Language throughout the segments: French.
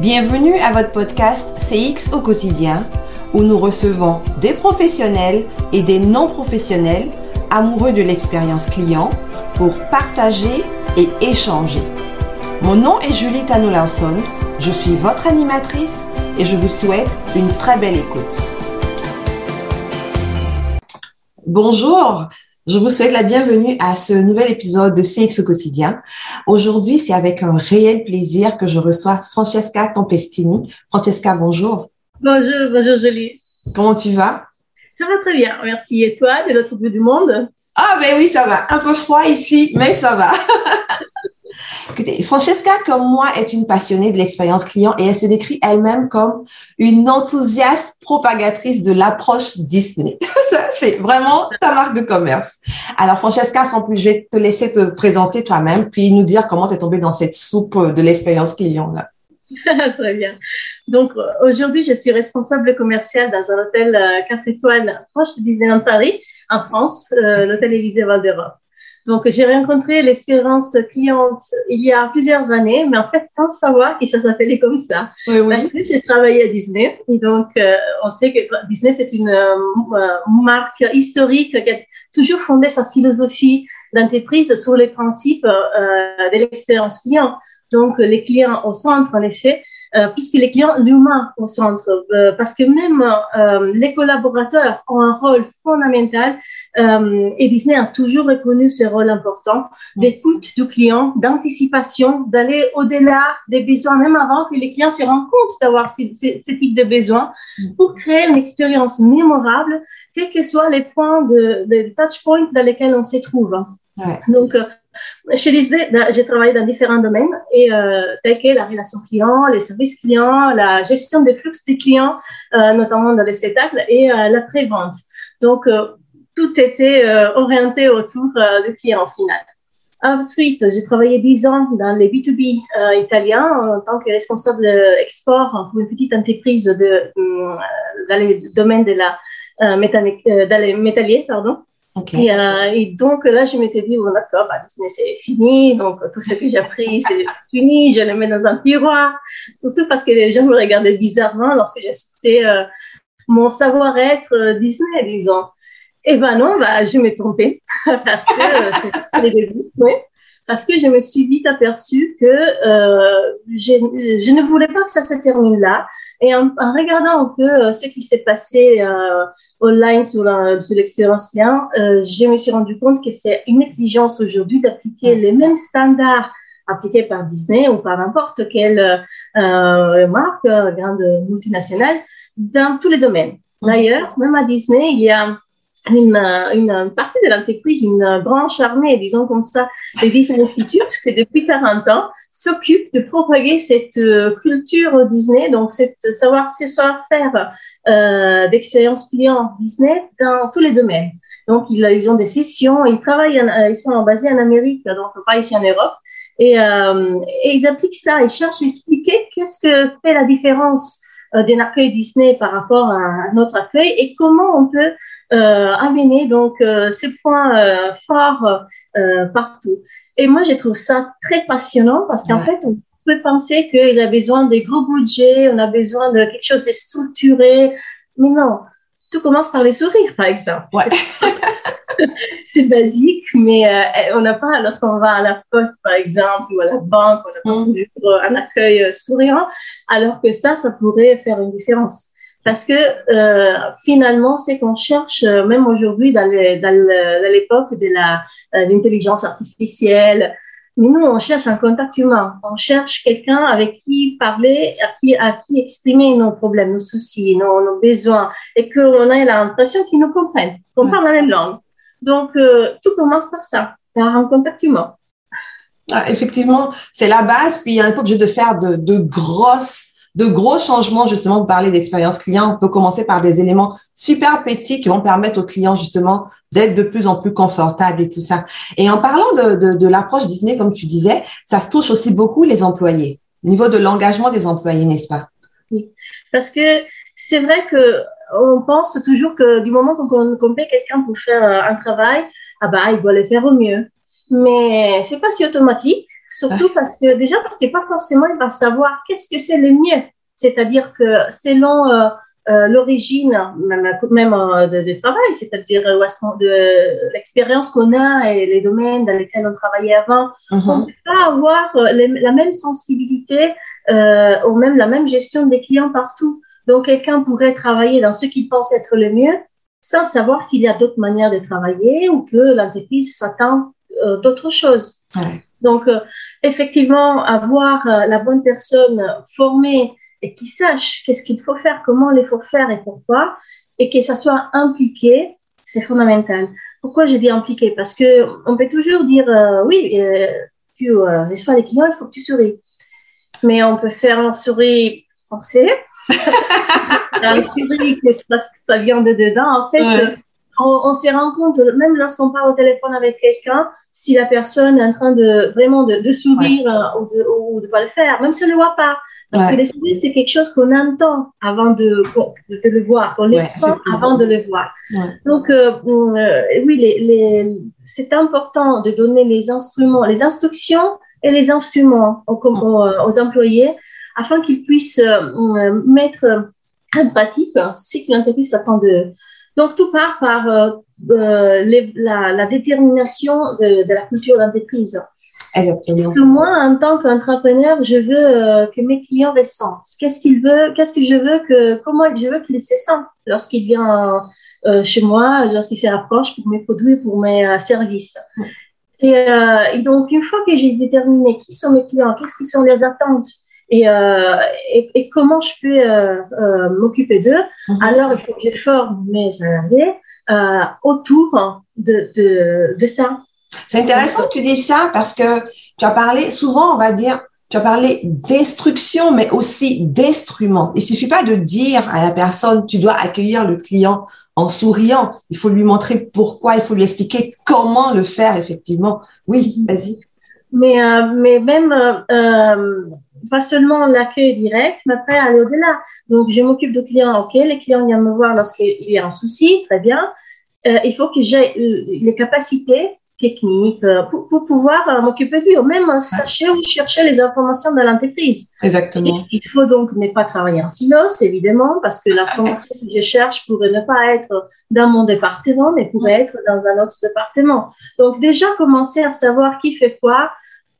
Bienvenue à votre podcast CX au quotidien où nous recevons des professionnels et des non-professionnels amoureux de l'expérience client pour partager et échanger. Mon nom est Julie Tano Larson, je suis votre animatrice et je vous souhaite une très belle écoute. Bonjour, je vous souhaite la bienvenue à ce nouvel épisode de CX au quotidien. Aujourd'hui, c'est avec un réel plaisir que je reçois Francesca Tempestini. Francesca, bonjour. Bonjour, bonjour Julie. Comment tu vas? Ça va très bien, merci. Et toi, de l'autre bout du monde? Ah ben oui, ça va. Un peu froid ici, mais ça va. Francesca, comme moi, est une passionnée de l'expérience client et elle se décrit elle-même comme une enthousiaste propagatrice de l'approche Disney. c'est vraiment ta marque de commerce. Alors, Francesca, sans plus, je vais te laisser te présenter toi-même, puis nous dire comment tu es tombée dans cette soupe de l'expérience client. Là. Très bien. Donc, aujourd'hui, je suis responsable commerciale dans un hôtel 4 euh, étoiles proche de Disneyland Paris, en France, euh, l'hôtel Élysée Val d'Europe. Donc, j'ai rencontré l'expérience cliente il y a plusieurs années, mais en fait, sans savoir que ça s'appelait comme ça. Oui, oui. Parce que j'ai travaillé à Disney. Et donc, euh, on sait que Disney, c'est une euh, marque historique qui a toujours fondé sa philosophie d'entreprise sur les principes euh, de l'expérience client. Donc, les clients au centre, en effet, puisque les clients, l'humain au centre, euh, parce que même euh, les collaborateurs ont un rôle fondamental et Disney a toujours reconnu ce rôle important d'écoute du client, d'anticipation, d'aller au-delà des besoins, même avant que les clients se rendent compte d'avoir ce, ce, type de besoins, pour créer une expérience mémorable, quels que soient les points de, de touch point dans lesquels on se trouve. Ouais. Donc, chez Disney, j'ai travaillé dans différents domaines, euh, tels que la relation client, les services clients, la gestion des flux des clients, euh, notamment dans les spectacles, et euh, la pré-vente. Donc, euh, tout était euh, orienté autour euh, du client final. Ensuite, j'ai travaillé 10 ans dans les B2B italiens en tant que responsable export pour une petite entreprise dans le domaine de la métalliers, pardon. Et, euh, et, donc là, je m'étais dit, bon, d'accord, bah, c'est fini, donc tout ce que j'ai appris, c'est fini, je le mets dans un tiroir. Surtout parce que les gens me regardaient bizarrement lorsque sorti euh, mon savoir-être euh, Disney, disons. Et ben non, bah, je me trompais parce que euh, c'est les débuts, oui parce que je me suis vite aperçue que euh, je, je, ne voulais pas que ça se termine là. Et en, en regardant un peu euh, ce qui s'est passé euh, online sur l'expérience client, euh, je me suis rendu compte que c'est une exigence aujourd'hui d'appliquer les mêmes standards appliqués par Disney ou par n'importe quelle euh, marque, grande multinationale, dans tous les domaines. D'ailleurs, même à Disney, il y a une, une, partie de l'entreprise, une branche armée, disons comme ça, des Disney Institute, qui depuis 40 ans s'occupe de propager cette euh, culture Disney, donc cette savoir, ce savoir-faire euh, d'expérience client Disney dans tous les domaines. Donc, ils, ils ont des sessions, ils travaillent, en, ils sont basés en Amérique, donc pas ici en Europe, et, euh, et ils appliquent ça, ils cherchent à expliquer qu'est-ce que fait la différence euh, d'un accueil Disney par rapport à notre accueil et comment on peut euh, amener donc euh, ces points euh, forts partout. Et moi, je trouve ça très passionnant parce qu'en fait, on peut penser qu'il a besoin des gros budgets, on a besoin de quelque chose de structuré. Mais non, tout commence par les sourires, par exemple. Ouais. c'est basique, mais euh, on n'a pas, lorsqu'on va à la poste, par exemple, ou à la banque, on n'a pas mm. un accueil souriant, alors que ça, ça pourrait faire une différence. Parce que euh, finalement, c'est qu'on cherche, euh, même aujourd'hui, dans l'époque de euh, l'intelligence artificielle, mais nous, on cherche un contact humain. On cherche quelqu'un avec qui parler, à qui, à qui exprimer nos problèmes, nos soucis, nos, nos besoins, et qu'on ait l'impression qu'ils nous comprennent, qu'on parle la même langue. Donc, euh, tout commence par ça, par un contact humain. Ah, effectivement, c'est la base. Puis, il y a un peu de faire de, de grosses de gros changements, justement, parler d'expérience client. On peut commencer par des éléments super petits qui vont permettre aux clients, justement, d'être de plus en plus confortables et tout ça. Et en parlant de, l'approche Disney, comme tu disais, ça touche aussi beaucoup les employés, au niveau de l'engagement des employés, n'est-ce pas? Oui, parce que c'est vrai que on pense toujours que du moment qu'on paie quelqu'un pour faire un travail, ah bah, il doit le faire au mieux. Mais c'est pas si automatique surtout parce que déjà parce que pas forcément il va savoir qu'est-ce que c'est le mieux. C'est-à-dire que selon euh, euh, l'origine même, même euh, de, travail, c'est-à-dire de l'expérience qu'on a et les domaines dans lesquels on travaillait avant, mm-hmm. on ne peut pas avoir la même sensibilité ou même la même gestion des clients partout. Donc quelqu'un pourrait travailler dans ce qu'il pense être le mieux sans savoir qu'il y a d'autres manières de travailler ou que l'entreprise s'attend d'autres choses. Donc, effectivement, avoir la bonne personne formée et qui sache qu'est-ce qu'il faut faire, comment il faut faire et pourquoi, et que ça soit impliqué, c'est fondamental. Pourquoi j'ai dit impliqué? Parce que on peut toujours dire euh, oui, euh, tu euh, pas les clients, il faut que tu souris. Mais on peut faire un sourire forcé, un sourire parce que ça vient de dedans. En fait, on, on se rend compte, même lorsqu'on parle au téléphone avec quelqu'un, si la personne est en train de vraiment de, de sourire ou de ou de pas le faire, même si on ne le voit pas. Parce que les sourires, c'est quelque chose qu'on entend avant de, de, le voir, qu'on les sent avant de le voir. Donc, euh, euh, oui, les, les, c'est important de donner les instruments, les instructions et les instruments aux, aux, employés afin qu'ils puissent euh, mettre en pratique ce que l'entreprise s'attend d'eux. Donc, tout part par euh, les, la, la, détermination de, de la culture d'entreprise. Exactement. Parce que moi, en tant qu'entrepreneur, je veux euh, que mes clients ressentent. Qu'est-ce qu'ils veulent, qu'est-ce que je veux que, comment je veux qu'ils se sentent lorsqu'ils viennent euh, chez moi, lorsqu'ils se rapprochent pour mes produits, pour mes euh, services. Et, euh, et, donc, une fois que j'ai déterminé qui sont mes clients, qu'est-ce qui sont les attentes et, et, et, comment je peux m'occuper d'eux, mm-hmm. alors il faut que je forme mes salariés autour de, de, de ça. C'est intéressant que tu dis ça parce que tu as parlé, souvent on va dire, tu as parlé d'instruction, mais aussi d'instrument. Il suffit pas de dire à la personne, tu dois accueillir le client en souriant. Il faut lui montrer pourquoi, il faut lui expliquer comment le faire effectivement. Oui, vas-y. Mais, euh, mais même, euh, euh pas seulement l'accueil direct, mais après aller au-delà. Donc, je m'occupe de clients, ok, les clients viennent me voir lorsqu'il y a un souci, très bien. Euh, il faut que j'ai les capacités technique euh, pour, pour pouvoir euh, m'occuper de lui, ou même euh, sachez où chercher les informations dans l'entreprise. Exactement. il faut donc ne pas travailler en silos, évidemment, parce que l'information que je cherche pourrait ne pas être dans mon département, mais pourrait être dans un autre département. Donc déjà commencer à savoir qui fait quoi,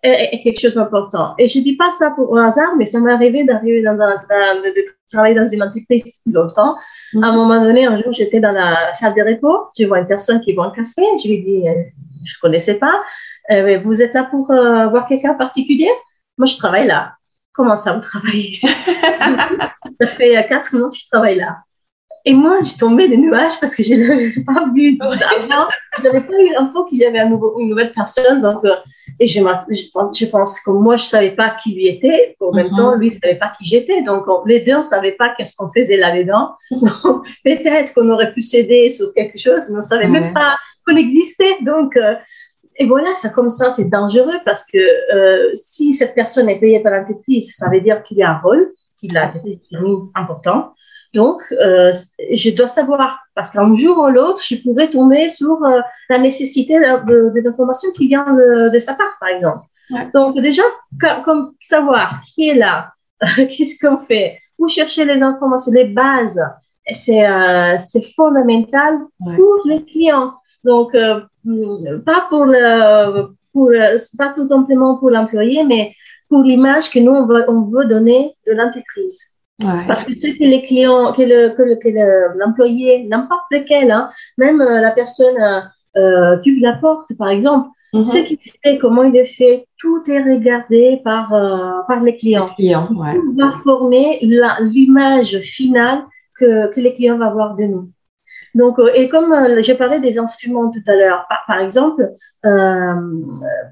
est, quelque chose d'important. Et je dis pas ça pour un hasard, mais ça m'est arrivé d'arriver dans un, de travailler dans une entreprise depuis longtemps. À un moment donné, un jour, j'étais dans la salle de repos, je vois une personne qui boit un café, je lui dis, je connaissais pas. Euh, vous êtes là pour euh, voir quelqu'un particulier? Moi, je travaille là. Comment ça, vous travaillez? Ici Ça fait euh, quatre mois que je travaille là. Et moi, j'ai tombé des nuages parce que je ne l'avais pas vu avant. Je n'avais pas eu l'info qu'il y avait un nouveau, une nouvelle personne. Donc, et je, je, pense, je pense que moi, je ne savais pas qui lui était. En même mm-hmm. temps, lui ne savait pas qui j'étais. Donc, les deux, on ne savait pas qu'est-ce qu'on faisait là-dedans. Peut-être qu'on aurait pu s'aider sur quelque chose, mais on ne savait même pas qu'on existait. Donc, euh, et voilà, ça comme ça, c'est dangereux parce que euh, si cette personne est payée par l'entreprise, ça veut dire qu'il y a un rôle, qu'il a déterminé important. Donc, euh, je dois savoir, parce qu'un jour ou l'autre, je pourrais tomber sur la nécessité de, de, l'information qui vient de, sa part, par exemple. Donc, déjà, comme savoir qui est là, qu'est-ce qu'on fait, où chercher les informations, les bases, c'est fondamental pour les clients. Donc, euh, pas pour le, pour, pas tout simplement pour l'employé, mais pour l'image que nous, on veut, on veut donner de l'entreprise. Ouais. Parce que ce que les clients, que le, que l'employé, n'importe lequel, hein, même euh, la personne euh, euh, qui la porte, par exemple, mm-hmm. ce qui fait, comment il est fait, tout est regardé par, euh, par les clients. Les clients ouais. Tout va former l'image finale que, que les clients vont avoir de nous. Donc, euh, et comme euh, j'ai parlé des instruments tout à l'heure, par, exemple, euh,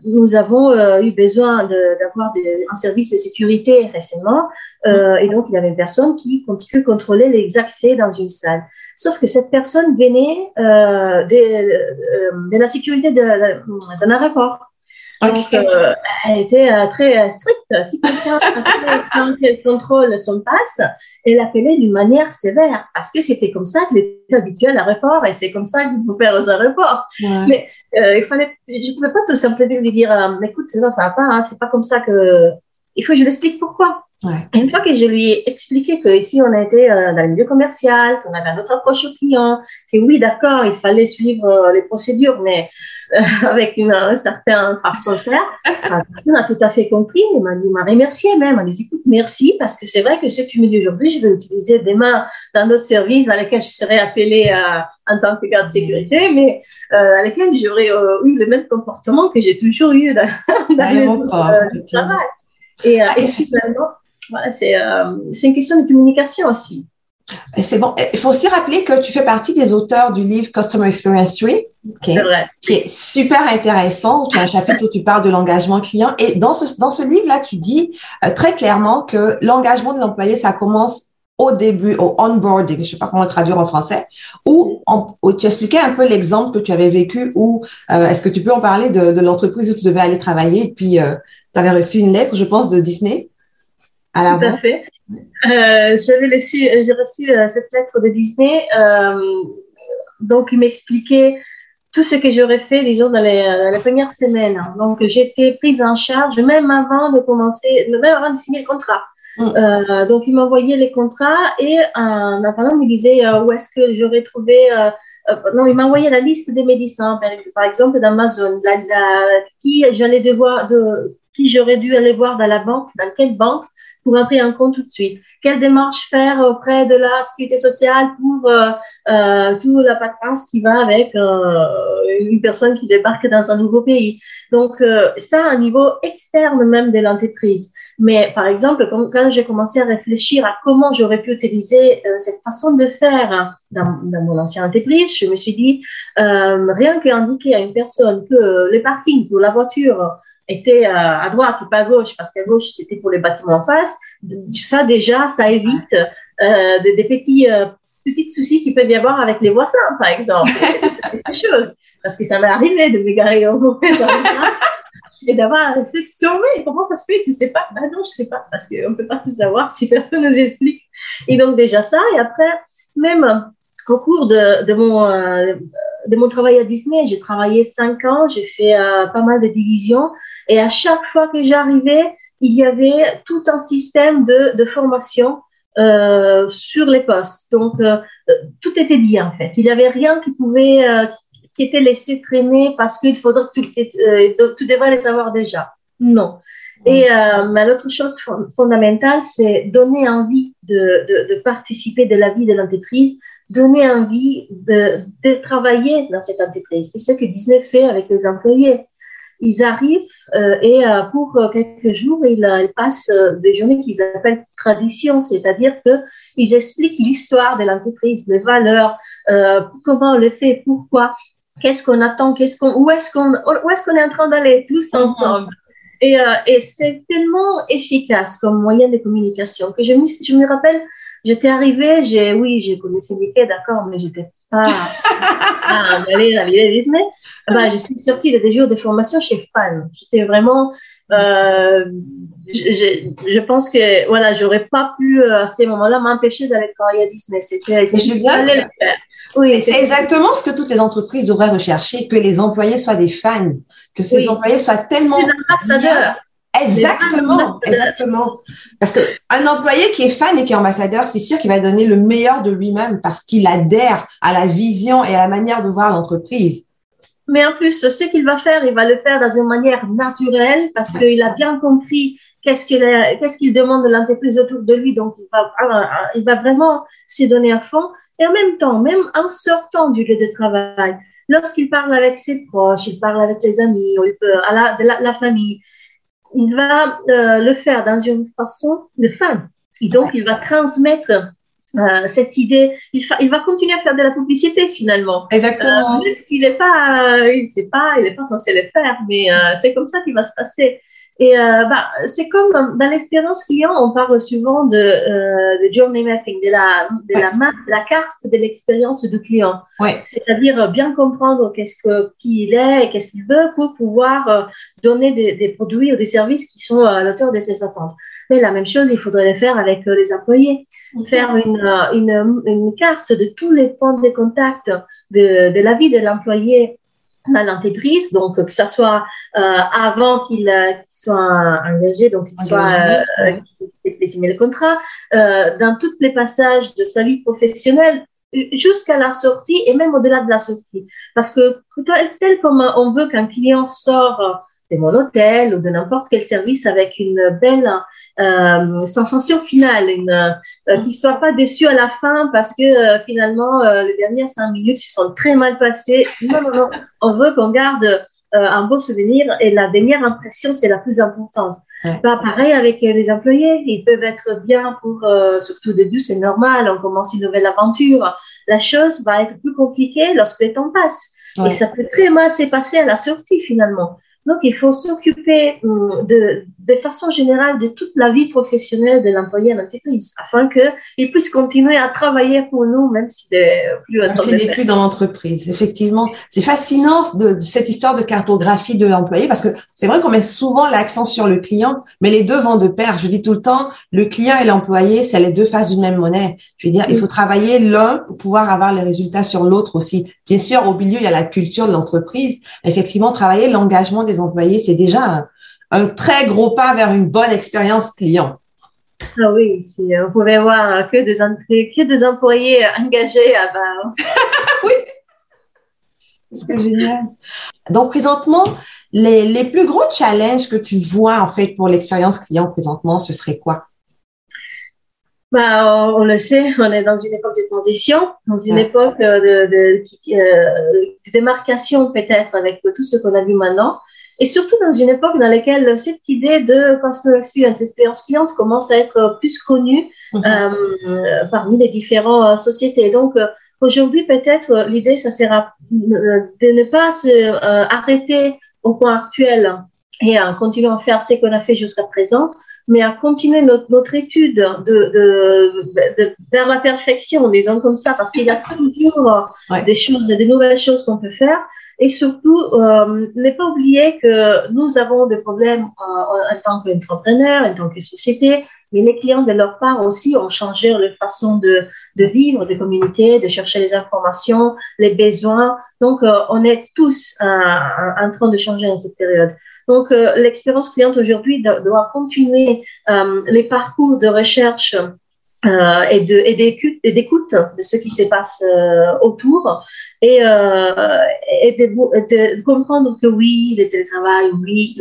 nous avons euh, eu besoin d'avoir un service de sécurité récemment, euh, et donc il y avait une personne qui, qui contrôlait les accès dans une salle. Sauf que cette personne venait de, de, la sécurité d'un aéroport. Donc, euh, elle était euh, très stricte. Si quelqu'un contrôle son passe, elle appelait d'une manière sévère parce que c'était comme ça que était habitué à l'aéroport et c'est comme ça qu'il faut faire aux aéroports. Mais il fallait, je ne pouvais pas tout simplement lui dire, écoute, non, ça va pas, hein, c'est pas comme ça que. Il faut que je l'explique pourquoi. Ouais. Une fois que je lui ai expliqué que ici on a été euh, dans le milieu commercial, qu'on avait notre approche au client, que oui d'accord il fallait suivre euh, les procédures, mais euh, avec une, un certain façon de faire, la personne a tout à fait compris, il m'a m'a remercié même, elle dit écoute merci parce que c'est vrai que ce que tu me dis aujourd'hui, je vais l'utiliser demain dans d'autres services dans lesquels je serais appelée en tant que garde sécurité, mais à lesquels j'aurais eu le même comportement que j'ai toujours eu dans, dans le travail. Et, et finalement voilà, euh, c'est une question de communication aussi. C'est bon. Il faut aussi rappeler que tu fais partie des auteurs du livre Customer Experience Tree, vrai. qui est super intéressant. Tu as un chapitre où tu parles de l'engagement client. Et dans ce, dans ce livre-là, tu dis euh, très clairement que l'engagement de l'employé, ça commence au début, au onboarding, je ne sais pas comment le traduire en français, où, tu expliquais un peu l'exemple que tu avais vécu, ou euh, est-ce que tu peux en parler de, de l'entreprise où tu devais aller travailler, et puis tu avais reçu une lettre, je pense, de Disney tout à fait. Euh, j'avais reçu, j'ai reçu euh, cette lettre de Disney. Euh, donc, il m'expliquait tout ce que j'aurais fait, disons, dans les, dans premières semaines. Donc, j'étais prise en charge, même avant de commencer, même avant de signer le contrat. Mm. donc, il m'envoyait les contrats et en attendant, il me disait où est-ce que j'aurais trouvé. non, il m'envoyait la liste des médecins, par, exemple, d'Amazon, qui j'allais devoir, de, qui j'aurais dû aller voir dans la banque, dans quelle banque, pour entrer en compte tout de suite. Quelle démarche faire auprès de la sécurité sociale pour euh, euh, toute la paperasse qui va avec euh, une personne qui débarque dans un nouveau pays. Donc, euh, ça, à un niveau externe même de l'entreprise. Mais par exemple, quand, j'ai commencé à réfléchir à comment j'aurais pu utiliser euh, cette façon de faire dans, dans, mon ancienne entreprise, je me suis dit, rien qu'indiquer à une personne que les parkings pour la voiture était à droite et pas à gauche, parce qu'à gauche, c'était pour les bâtiments en face. Ça, déjà, ça évite euh, des, petits, euh, petits soucis qu'il peut y avoir avec les voisins, par exemple. quelque chose. Parce que ça m'est arrivé de m'égarer au mauvais et d'avoir la réflexion, mais comment ça se fait? Tu sais pas? Ben non, je sais pas, parce qu'on ne peut pas tout savoir si personne nous explique. Et donc, déjà ça, et après, même au cours de, de mon de mon travail à Disney, j'ai travaillé cinq ans, j'ai fait euh, pas mal de divisions et à chaque fois que j'arrivais, il y avait tout un système de, de formation euh, sur les postes. Donc, euh, tout était dit en fait. Il n'y avait rien qui pouvait, qui était laissé traîner parce qu'il faudrait que tout, tout devrait les savoir déjà. Non. Et euh, l'autre chose fondamentale, c'est donner envie de, de, de, participer de la vie de l'entreprise, donner envie de, de, travailler dans cette entreprise. C'est ce que Disney fait avec les employés. Ils arrivent euh, et euh, pour quelques jours, ils, euh, ils passent euh, des journées qu'ils appellent tradition, c'est-à-dire qu'ils expliquent l'histoire de l'entreprise, les valeurs, euh, comment on le fait, pourquoi, qu'est-ce qu'on attend, qu'est-ce qu'on, où est-ce qu'on, où est-ce qu'on est en train d'aller tous ensemble. Et, euh, et c'est tellement efficace comme moyen de communication que je me, je me rappelle, j'étais arrivée, j'ai, oui, j'ai connaissé Mickey, d'accord, mais j'étais pas à aller à Disney. Bah, je suis sortie de des jours de formation chez Fan. J'étais vraiment, euh, je, je, pense que voilà, j'aurais pas pu euh, à ces moments-là m'empêcher d'aller travailler à Disney. C'était, je le faire. Oui, c'est exactement ce que toutes les entreprises devraient rechercher, que les employés soient des fans, que ces employés soient tellement... Des ambassadeurs. Exactement, exactement. Parce qu'un employé qui est fan et qui est ambassadeur, c'est sûr qu'il va donner le meilleur de lui-même parce qu'il adhère à la vision et à la manière de voir l'entreprise. Mais en plus, ce qu'il va faire, il va le faire dans une manière naturelle parce qu'il a bien compris qu'est-ce qu'il qu'est-ce qu'il demande de l'entreprise autour de lui. Donc, il va, ah, il va vraiment s'y donner à fond. Et en même temps, même en sortant du lieu de travail, lorsqu'il parle avec ses proches, il parle avec les amis, il peut, à la, de la, famille, il va euh, le faire dans une façon de fan. Et donc, il va transmettre euh, cette idée. Il, il, va continuer à faire de la publicité finalement. Exactement. Euh, il n'est pas, il sait pas, il n'est pas censé le faire, mais euh, c'est comme ça qu'il va se passer. Et euh, bah, c'est comme dans l'expérience client, on parle souvent de, euh, de journey mapping, de la, de la map, la carte de l'expérience du client. Ouais. C'est-à-dire bien comprendre qu'est-ce que qui il est et qu'est-ce qu'il veut pour pouvoir euh, donner des, des, produits ou des services qui sont à l'auteur de ses attentes. Mais la même chose, il faudrait le faire avec les employés. Faire une, une, une, carte de tous les points de contact de, de la vie de l'employé dans l'entreprise, donc que ce soit euh, avant qu'il euh, soit engagé, donc qu'il soit euh, qu'il signé le contrat, euh, dans tous les passages de sa vie professionnelle jusqu'à la sortie et même au-delà de la sortie. Parce que tel comme on veut qu'un client sort de mon hôtel ou de n'importe quel service avec une belle euh, sensation finale, une, euh, qu'il soit pas déçu à la fin parce que euh, finalement euh, les dernières cinq minutes se sont très mal passées. Non, non, non. On veut qu'on garde euh, un beau souvenir et la dernière impression c'est la plus importante. Ouais. Bah, pareil avec les employés, ils peuvent être bien pour surtout au début c'est normal, on commence une nouvelle aventure. La chose va être plus compliquée lorsque le temps passe. Ouais. Et ça peut très mal se passer à la sortie finalement. Donc, il faut s'occuper hum, de, de façon générale de toute la vie professionnelle de l'employé en entreprise afin qu'il puisse continuer à travailler pour nous, même s'il n'est plus, s'il plus dans l'entreprise. Effectivement, c'est fascinant de, de, cette histoire de cartographie de l'employé parce que c'est vrai qu'on met souvent l'accent sur le client, mais les deux vont de pair. Je dis tout le temps, le client et l'employé, c'est les deux faces d'une même monnaie. Je veux dire, il faut travailler l'un pour pouvoir avoir les résultats sur l'autre aussi. Bien sûr, au milieu, il y a la culture de l'entreprise. Effectivement, travailler l'engagement des employés, c'est déjà un, un, très gros pas vers une bonne expérience client. Ah oui, si on pouvait voir que des, que des employés engagés, ah ben... oui, ce serait génial. Donc, présentement, les, les plus gros challenges que tu vois, en fait, pour l'expérience client présentement, ce serait quoi? Bah, on, on, le sait, on est dans une époque de transition, dans une ouais. époque de, de, de, de démarcation peut-être avec tout ce qu'on a vu maintenant, et surtout dans une époque dans laquelle cette idée de customer experience, expérience cliente commence à être plus connue mm -hmm. euh, parmi les différentes euh, sociétés. Donc euh, aujourd'hui peut-être l'idée ça sera de ne pas se arrêter au point actuel et à continuer à faire ce qu'on a fait jusqu'à présent, mais à continuer notre, notre étude de, de, de, vers la perfection, disons comme ça, parce qu'il y a toujours ouais. des choses, des nouvelles choses qu'on peut faire. Et surtout, euh, ne pas oublier que nous avons des problèmes euh, en tant qu'entrepreneurs, en tant que société, mais les clients de leur part aussi ont changé leur façon de, de vivre, de communiquer, de chercher les informations, les besoins. Donc, euh, on est tous en train de changer dans cette période. Donc, euh, l'expérience cliente aujourd'hui doit continuer euh, les parcours de recherche euh, et de et d'écoute de ce qui se passe euh, autour et, euh, et de, de, comprendre que oui, le télétravail, oui,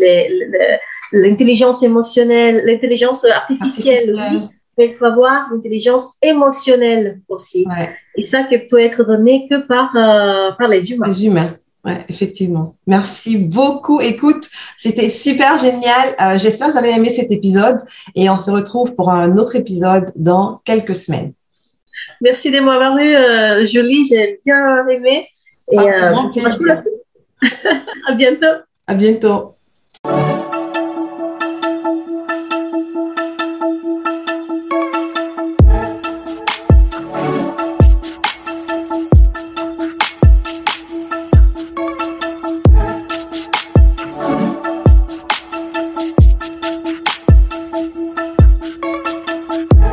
l'intelligence émotionnelle, l'intelligence artificielle, artificielle. oui, mais il faut avoir l'intelligence émotionnelle aussi. Ouais. Et ça qui peut être donné que par, par les humains. Les humains. Ouais, effectivement. Merci beaucoup. Écoute, c'était super génial. Euh, J'espère que vous avez aimé cet épisode et on se retrouve pour un autre épisode dans quelques semaines. Merci de m'avoir eu, euh, Julie. J'ai bien aimé. Et euh, à bientôt. À bientôt.